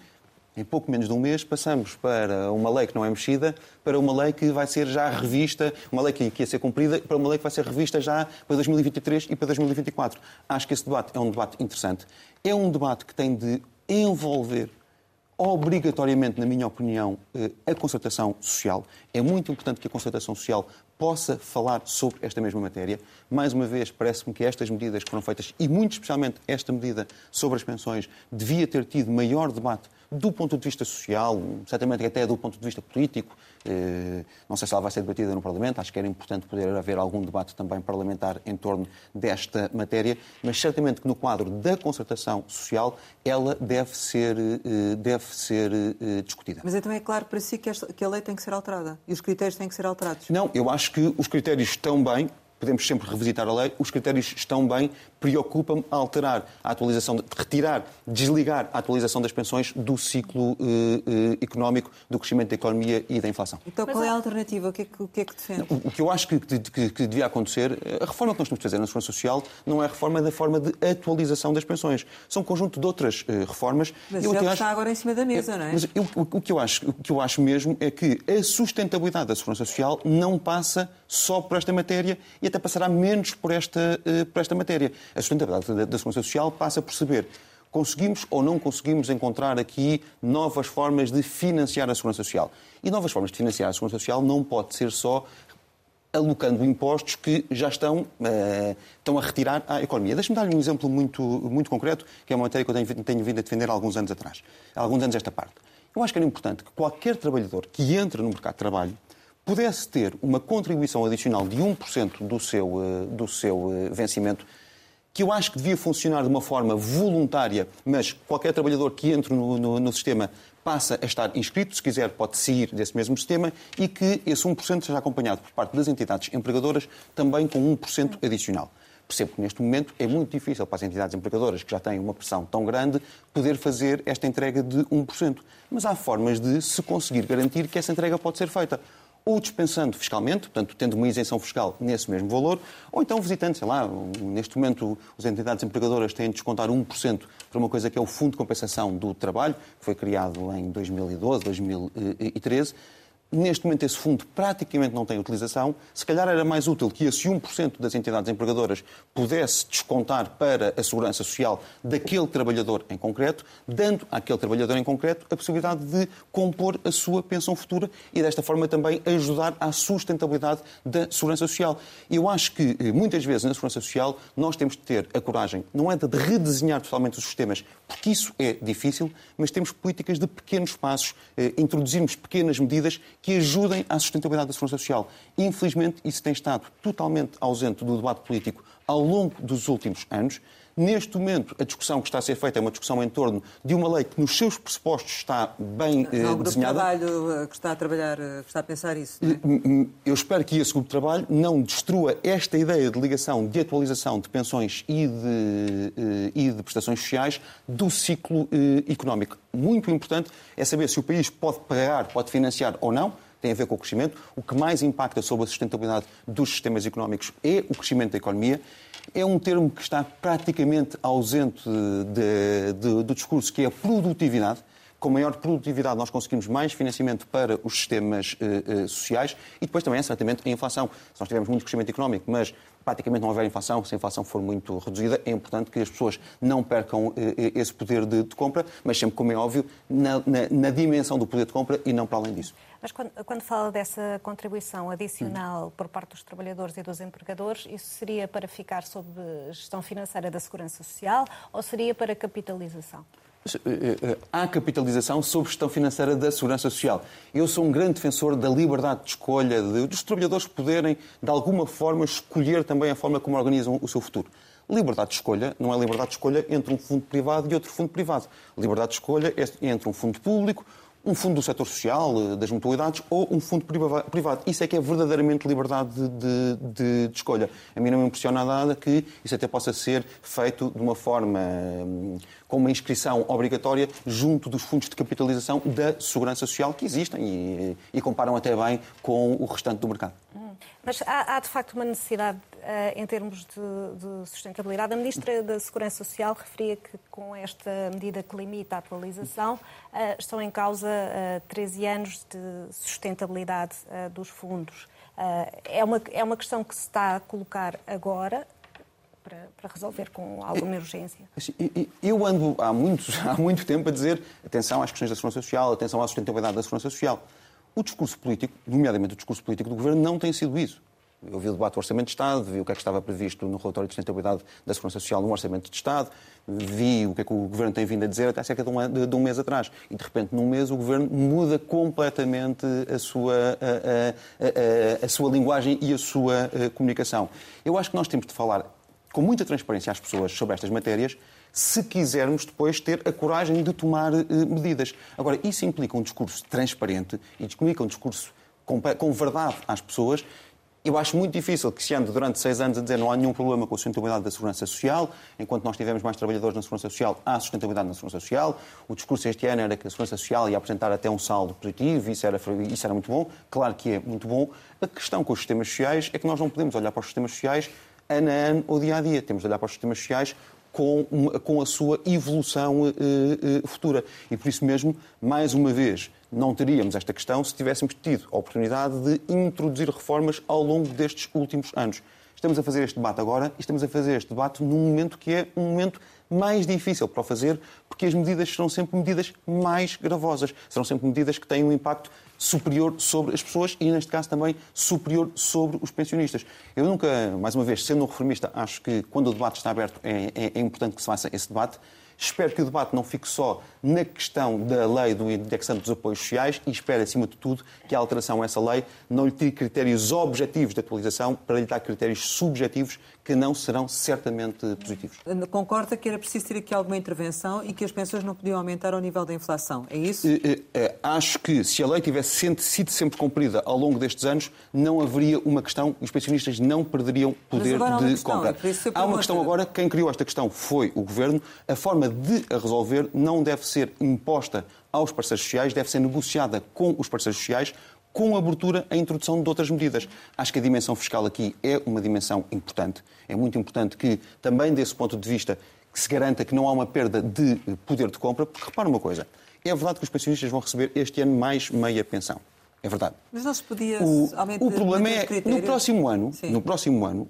em pouco menos de um mês, passamos para uma lei que não é mexida, para uma lei que vai ser já revista, uma lei que ia ser cumprida, para uma lei que vai ser revista já para 2023 e para 2024. Acho que esse debate é um debate interessante. É um debate que tem de envolver obrigatoriamente, na minha opinião, eh, a concertação social. É muito importante que a concertação social possa falar sobre esta mesma matéria. Mais uma vez, parece-me que estas medidas que foram feitas, e muito especialmente esta medida sobre as pensões, devia ter tido maior debate do ponto de vista social, certamente até do ponto de vista político. Eh, não sei se ela vai ser debatida no Parlamento, acho que era importante poder haver algum debate também parlamentar em torno desta matéria, mas certamente que no quadro da concertação social ela deve ser, eh, deve ser eh, discutida. Mas então é claro para si que a lei tem que ser alterada e os critérios têm que ser alterados? Não, eu acho que os critérios estão bem, podemos sempre revisitar a lei, os critérios estão bem, preocupa-me alterar a atualização, de, retirar, desligar a atualização das pensões do ciclo eh, eh, económico, do crescimento da economia e da inflação. Então qual é a alternativa? O que é que, o que, é que defende? O, o, que eu acho que, que, que, devia acontecer, a reforma que nós temos de fazer na Segurança Social não é a reforma da forma de atualização das pensões. São um conjunto de outras uh, reformas. Mas eu já acho, está agora em cima da mesa, é, não é? Mas eu, o, o, que eu acho, o que eu acho mesmo é que a sustentabilidade da Segurança Social não passa só por esta matéria e até passará menos por esta, uh, por esta matéria. A sustentabilidade da, da Segurança Social passa por saber conseguimos ou não conseguimos encontrar aqui novas formas de financiar a Segurança Social. E novas formas de financiar a Segurança Social não pode ser só alocando impostos que já estão, uh, estão a retirar à economia. Deixe-me dar-lhe um exemplo muito, muito concreto, que é uma matéria que eu tenho, tenho vindo a defender há alguns anos atrás, há alguns anos esta parte. Eu acho que era importante que qualquer trabalhador que entre no mercado de trabalho pudesse ter uma contribuição adicional de 1% do seu, uh, do seu uh, vencimento que eu acho que devia funcionar de uma forma voluntária, mas qualquer trabalhador que entre no, no, no, sistema passa a estar inscrito, se quiser pode sair desse mesmo sistema e que esse 1% seja acompanhado por parte das entidades empregadoras também com 1% adicional. Percebo que neste momento é muito difícil para as entidades empregadoras, que já têm uma pressão tão grande, poder fazer esta entrega de 1%. Mas há formas de se conseguir garantir que essa entrega pode ser feita ou dispensando fiscalmente, portanto, tendo uma isenção fiscal nesse mesmo valor, ou então visitando, sei lá, neste momento as entidades empregadoras têm de descontar 1% para uma coisa que é o Fundo de Compensação do Trabalho, que foi criado em 2012, 2013, Neste momento, esse fundo praticamente não tem utilização. Se calhar era mais útil que esse 1% das entidades empregadoras pudesse descontar para a segurança social daquele trabalhador em concreto, dando àquele trabalhador em concreto a possibilidade de compor a sua pensão futura e, desta forma, também ajudar à sustentabilidade da segurança social. Eu acho que, eh, muitas vezes, na segurança social, nós temos de ter a coragem, não é de redesenhar totalmente os sistemas, porque isso é difícil, mas temos políticas de pequenos passos, eh, introduzirmos pequenas medidas que ajudem à sustentabilidade da segurança social. Infelizmente, isso tem estado totalmente ausente do debate político ao longo dos últimos anos. Neste momento, a discussão que está a ser feita é uma discussão em torno de uma lei que, nos seus pressupostos, está bem eh, Há um desenhada. de trabalho eh, que está a trabalhar, eh, que está a pensar isso. É? Eu espero que esse grupo de trabalho não destrua esta ideia de ligação, de atualização de pensões e de, eh, e de prestações sociais do ciclo económico. Muito importante é saber se o país pode pagar, pode financiar ou não tem a ver com o crescimento. O que mais impacta sobre a sustentabilidade dos sistemas económicos é o crescimento da economia é um termo que está praticamente ausente de, de, do discurso, que é a produtividade. Com maior produtividade, nós conseguimos mais financiamento para os sistemas uh, uh, sociais e depois também, certamente, a inflação. Se nós tivermos muito crescimento económico, mas praticamente não houver inflação, se a inflação for muito reduzida, é importante que as pessoas não percam uh, esse poder de, de, compra, mas sempre, como é óbvio, na, na, na dimensão do poder de compra e não para além disso. Mas quando, quando fala dessa contribuição adicional hum. por parte dos trabalhadores e dos empregadores, isso seria para ficar sob gestão financeira da Segurança Social ou seria para capitalização? Eh, eh, há capitalização sob gestão financeira da Segurança Social. Eu sou um grande defensor da liberdade de escolha, de, dos trabalhadores poderem, de alguma forma, escolher também a forma como organizam o seu futuro. Liberdade de escolha não é liberdade de escolha entre um fundo privado e outro fundo privado. Liberdade de escolha é entre um fundo público, um fundo do setor social, eh, das mutualidades, ou um fundo privado. Isso é que é verdadeiramente liberdade de, de, de, escolha. A mim não me impressiona nada que isso até possa ser feito de uma forma hum, com uma inscrição obrigatória junto dos fundos de capitalização da segurança social que existem e, e comparam até bem com o restante do mercado. Mas há, há de facto uma necessidade uh, em termos de, de, sustentabilidade. A Ministra da Segurança Social referia que com esta medida que limita a atualização uh, estão em causa uh, 13 anos de sustentabilidade dos fundos. é, uma, é uma questão que se está a colocar agora, para, para, resolver com alguma urgência? Assim, eu ando há muito, há muito tempo a dizer atenção às questões da segurança social, atenção à sustentabilidade da segurança social. O discurso político, nomeadamente o discurso político do Governo, não tem sido isso. Eu vi o debate do Orçamento de Estado, vi o que é que estava previsto no relatório de sustentabilidade da Segurança Social no Orçamento de Estado, vi o que é que o Governo tem vindo a dizer até cerca de um, de, um mês atrás. E, de repente, num mês, o Governo muda completamente a sua, a, a, a, a sua linguagem e a sua eh, comunicação. Eu acho que nós temos de falar com muita transparência às pessoas sobre estas matérias, se quisermos depois ter a coragem de tomar uh, medidas. Agora, isso implica um discurso transparente e implica um discurso com, com verdade às pessoas eu acho muito difícil que se ande durante seis anos a dizer não há nenhum problema com a sustentabilidade da segurança social, enquanto nós tivermos mais trabalhadores na segurança social, há sustentabilidade na segurança social. O discurso este ano era que a segurança social ia apresentar até um saldo positivo, isso era, isso era muito bom. Claro que é muito bom. A questão com os sistemas sociais é que nós não podemos olhar para os sistemas sociais ano a ano ou dia a dia. Temos de olhar para os sistemas sociais com, com a sua evolução uh, uh, futura. E por isso mesmo, mais uma vez, não teríamos esta questão se tivéssemos tido a oportunidade de introduzir reformas ao longo destes últimos anos. Estamos a fazer este debate agora e estamos a fazer este debate num momento que é um momento mais difícil para o fazer, porque as medidas serão sempre medidas mais gravosas, serão sempre medidas que têm um impacto superior sobre as pessoas e, neste caso, também superior sobre os pensionistas. Eu nunca, mais uma vez, sendo um reformista, acho que quando o debate está aberto é, é, é importante que se faça esse debate. Espero que o debate não fique só na questão da lei do indexante dos apoios sociais e espero, acima de tudo, que a alteração a essa lei não lhe tire critérios objetivos de atualização para lhe dar critérios subjetivos que não serão certamente positivos. Concorda que era preciso ter aqui alguma intervenção e que as pensões não podiam aumentar ao nível da inflação, é isso? Acho que se a lei tivesse sido sempre cumprida ao longo destes anos, não haveria uma questão e os pensionistas não perderiam poder de questão, compra. Há uma questão agora, quem criou esta questão foi o Governo. A forma de a resolver não deve ser imposta aos parceiros sociais, deve ser negociada com os parceiros sociais, com abertura à introdução de outras medidas. Acho que a dimensão fiscal aqui é uma dimensão importante. É muito importante que, também desse ponto de vista, que se garanta que não há uma perda de poder de compra, porque repara uma coisa, é verdade que os pensionistas vão receber este ano mais meia pensão. É verdade. Mas não se podia o, o problema é, no próximo ano, no próximo ano,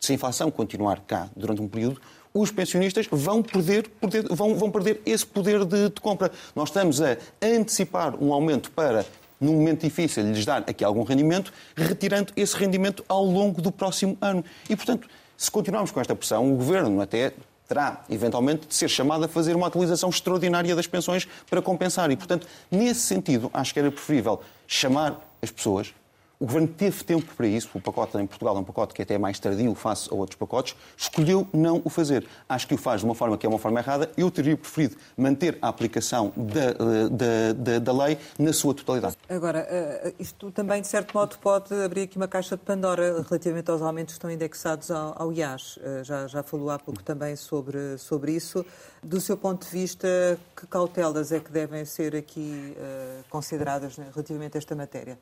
se a inflação continuar cá durante um período, os pensionistas vão perder, perder vão, vão perder esse poder de, de, compra. Nós estamos a antecipar um aumento para num momento difícil, lhes dar aqui algum rendimento, retirando esse rendimento ao longo do próximo ano. E, portanto, se continuarmos com esta pressão, o Governo até terá, eventualmente, de ser chamado a fazer uma atualização extraordinária das pensões para compensar. E, portanto, nesse sentido, acho que era preferível chamar as pessoas, o Governo teve tempo para isso. O pacote em Portugal é um pacote que é até é mais tardio face a outros pacotes. Escolheu não o fazer. Acho que o faz de uma forma que é uma forma errada. Eu teria preferido manter a aplicação da, da, da, da lei na sua totalidade. Agora, eh, isto também, de certo modo, pode abrir aqui uma caixa de Pandora relativamente aos aumentos que estão indexados ao, ao IAS. Eh, já, já falou há pouco também sobre, sobre isso. Do seu ponto de vista, que cautelas é que devem ser aqui consideradas né, relativamente a esta matéria?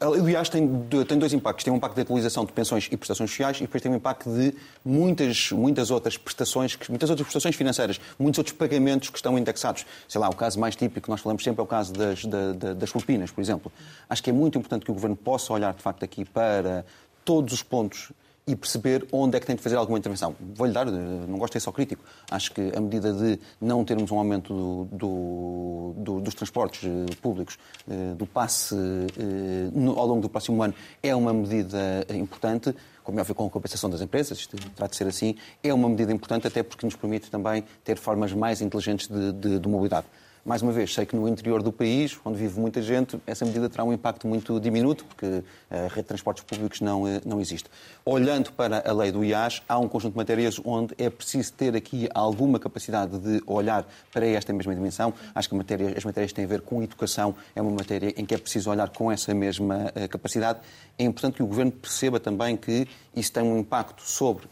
A lei do IAS tem, tem, dois impactos. Tem um impacto de atualização de pensões e prestações sociais e depois tem um impacto de muitas, muitas outras prestações, muitas outras prestações financeiras, muitos outros pagamentos que estão indexados. Sei lá, o caso mais típico que nós falamos sempre é o caso das, das, das propinas, por exemplo. Acho que é muito importante que o Governo possa olhar, de facto, aqui para todos os pontos e perceber onde é que tem de fazer alguma intervenção. Vou-lhe dar, não gosto de ser só crítico. Acho que a medida de não termos um aumento do, do, dos transportes eh, públicos, eh, do passe eh, ao longo do próximo ano, é uma medida importante como é óbvio, com a compensação das empresas, isto terá de ser assim, é uma medida importante até porque nos permite também ter formas mais inteligentes de, de, de mobilidade. Mais uma vez, sei que no interior do país, onde vive muita gente, essa medida terá um impacto muito diminuto, porque a rede de transportes públicos não, eh, não existe. Olhando para a lei do IAS, há um conjunto de matérias onde é preciso ter aqui alguma capacidade de olhar para esta mesma dimensão. Acho que matéria, as matérias têm a ver com educação, é uma matéria em que é preciso olhar com essa mesma eh, capacidade. É importante que o Governo perceba também que isso tem um impacto sobre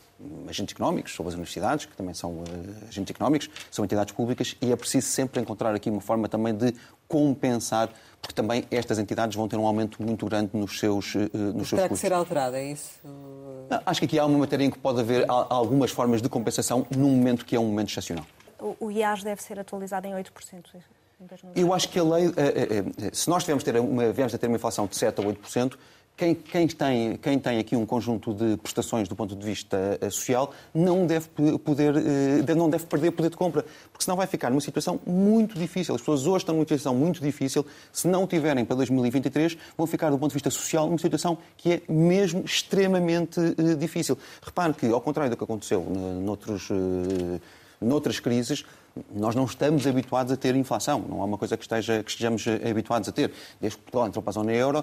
agentes económicos, sobre as universidades, que também são uh, agentes económicos, são entidades públicas, e é preciso sempre encontrar aqui uma forma também de compensar, porque também estas entidades vão ter um aumento muito grande nos seus, uh, nos seus Terá custos. que ser alterada, é isso? Não, acho que aqui há uma matéria em que pode haver algumas formas de compensação num momento que é um momento excepcional. O, IAS deve ser atualizado em 8%. Eu acho que a lei, se nós tivermos, ter uma, viemos a ter uma inflação de 7 a 8%, quem, quem, tem, quem tem aqui um conjunto de prestações do ponto de vista eh, social não deve, poder, eh, não deve perder poder de compra, porque senão vai ficar numa situação muito difícil. As pessoas hoje estão numa situação muito difícil. Se não tiverem para 2023, vão ficar, do ponto de vista social, numa situação que é mesmo extremamente eh, difícil. Repare que, ao contrário do que aconteceu noutros, noutras crises, nós não estamos habituados a ter inflação. Não é uma coisa que, esteja, que estejamos habituados a ter. Desde que Portugal entrou para a zona euro,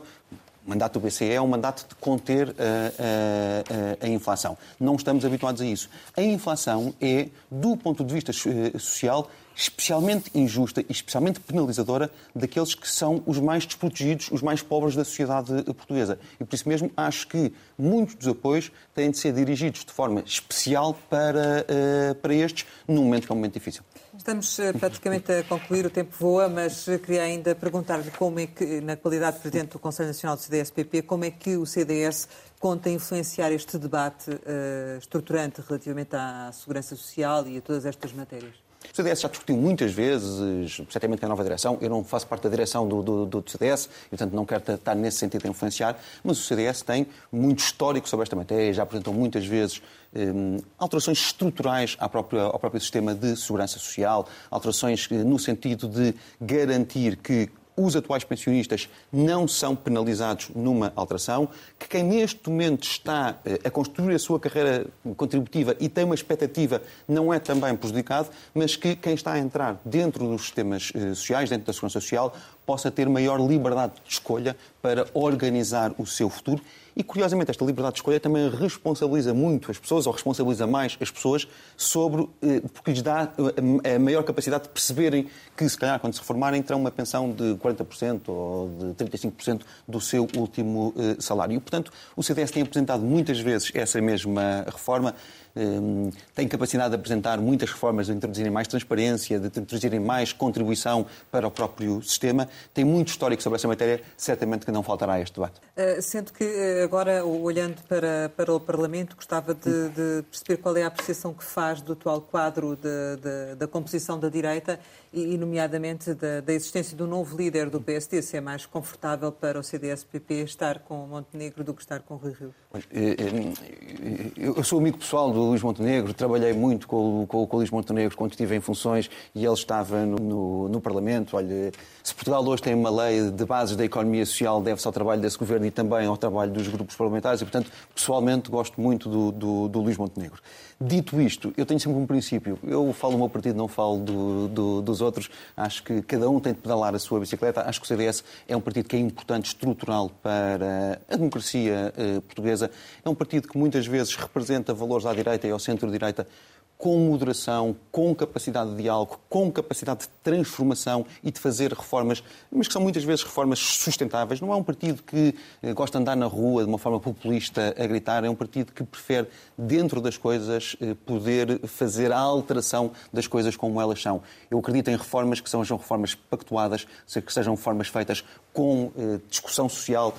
o mandato do BCE é um mandato de conter a, a, a, a, inflação. Não estamos habituados a isso. A inflação é, do ponto de vista social, especialmente injusta e especialmente penalizadora daqueles que são os mais desprotegidos, os mais pobres da sociedade portuguesa. E por isso mesmo acho que muitos dos apoios têm de ser dirigidos de forma especial para, para estes, num momento que é um momento difícil. Estamos eh, praticamente a concluir, o tempo voa, mas queria ainda perguntar-lhe como é que, na qualidade de Presidente do Conselho Nacional do CDS-PP, como é que o CDS conta influenciar este debate uh, estruturante relativamente à segurança social e a todas estas matérias? O CDS já discutiu muitas vezes, certamente com a nova direção. Eu não faço parte da direção do, do, do CDS e, portanto, não quero estar nesse sentido a influenciar, mas o CDS tem muito histórico sobre esta matéria, já apresentou muitas vezes um, alterações estruturais ao próprio, sistema de segurança social, alterações no sentido de garantir que os atuais pensionistas não são penalizados numa alteração, que quem neste momento está eh, a construir a sua carreira contributiva e tem uma expectativa não é também prejudicado, mas que quem está a entrar dentro dos sistemas eh, sociais, dentro da segurança social, possa ter maior liberdade de escolha para organizar o seu futuro e, curiosamente, esta liberdade de escolha também responsabiliza muito as pessoas, ou responsabiliza mais as pessoas, sobre, eh, porque lhes dá a maior capacidade de perceberem que, se calhar, quando se reformarem, terão uma pensão de 40% ou de 35% do seu último eh, salário. E, portanto, o CDS tem apresentado muitas vezes essa mesma reforma tem capacidade de apresentar muitas reformas, de introduzirem mais transparência, de introduzirem mais contribuição para o próprio sistema. Tem muito histórico sobre essa matéria, certamente que não faltará este debate. Uh, sendo que eh, agora, olhando para, para o Parlamento, gostava de, de, perceber qual é a apreciação que faz do atual quadro de, de, da composição da direita e, nomeadamente, da, da, existência do novo líder do PSD, se é mais confortável para o CDS-PP estar com Montenegro do que estar com Rui Rio? Eh, eh, eu sou amigo pessoal do Luís Montenegro, trabalhei muito com, com, com o Luís Montenegro quando estive em funções e ele estava no, no, no, Parlamento. Olha, se Portugal hoje tem uma lei de bases da economia social, deve-se ao trabalho desse governo e também ao trabalho dos grupos parlamentares e, portanto, pessoalmente gosto muito do, do, do Luís Montenegro. Dito isto, eu tenho sempre um princípio. Eu falo do meu partido, não falo do, do, dos outros. Acho que cada um tem de pedalar a sua bicicleta. Acho que o CDS é um partido que é importante, estrutural para a democracia eh, portuguesa. É um partido que muitas vezes representa valores à direita e ao centro-direita com moderação, com capacidade de diálogo, com capacidade de transformação e de fazer reformas, mas que são muitas vezes reformas sustentáveis. Não é um partido que eh, gosta de andar na rua de uma forma populista a gritar, é um partido que prefere, dentro das coisas, eh, poder fazer a alteração das coisas como elas são. Eu acredito em reformas que sejam reformas pactuadas, que sejam reformas feitas com eh, discussão social,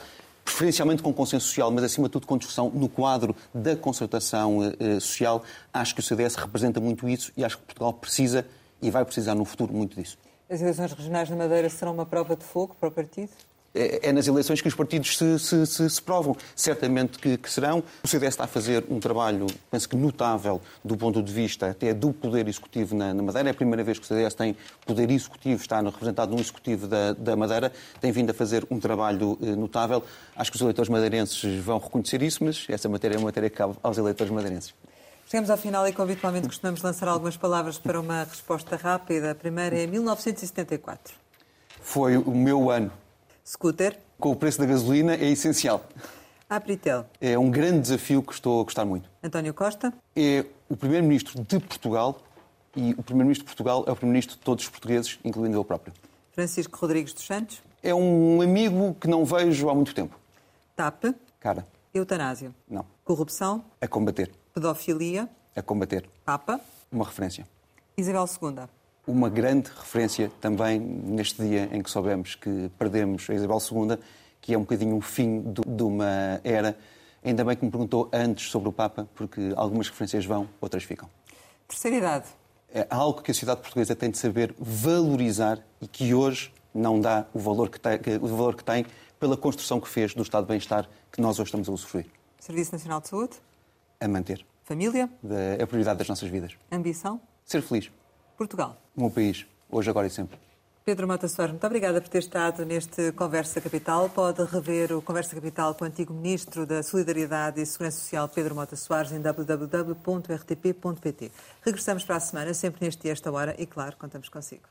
preferencialmente com consenso social, mas acima de tudo com discussão no quadro da concertação eh, social. Acho que o CDS representa muito isso e acho que Portugal precisa e vai precisar no futuro muito disso. As eleições regionais na Madeira serão uma prova de fogo para o partido? É, é nas eleições que os partidos se, se, se, se provam. Certamente que, que, serão. O CDS está a fazer um trabalho, penso que notável, do ponto de vista até do poder executivo na, na Madeira. É a primeira vez que o CDS tem poder executivo, está representado no executivo da, da Madeira. Tem vindo a fazer um trabalho eh, notável. Acho que os eleitores madeirenses vão reconhecer isso, mas essa matéria é uma matéria que cabe aos eleitores madeirenses. Chegamos ao final e que habitualmente costumamos lançar algumas palavras para uma resposta rápida. A primeira é 1974. Foi o meu ano Scooter. Com o preço da gasolina é essencial. Apritel. É um grande desafio que estou a gostar muito. António Costa. É o primeiro-ministro de Portugal e o primeiro-ministro de Portugal é o primeiro-ministro de todos os portugueses, incluindo ele próprio. Francisco Rodrigues dos Santos. É um amigo que não vejo há muito tempo. TAP. Cara. Eutanásia. Não. Corrupção. A combater. Pedofilia. A combater. Papa. Uma referência. Isabel II. Uma grande referência também neste dia em que soubemos que perdemos a Isabel II, que é um bocadinho o fim do, de uma era. Ainda bem que me perguntou antes sobre o Papa, porque algumas referências vão, outras ficam. Terceira idade. É algo que a sociedade portuguesa tem de saber valorizar e que hoje não dá o valor que tem, o valor que tem pela construção que fez do estado de bem-estar que nós hoje estamos a usufruir. Serviço Nacional de Saúde. A manter. Família. Da, a prioridade das nossas vidas. Ambição. Ser feliz. Portugal. O meu país, hoje, agora e sempre. Pedro Mota Soares, muito obrigada por ter estado neste Conversa Capital. Pode rever o Conversa Capital com o antigo Ministro da Solidariedade e Segurança Social, Pedro Mota Soares, em www.rtp.pt. Regressamos para a semana, sempre neste dia, esta hora, e claro, contamos consigo.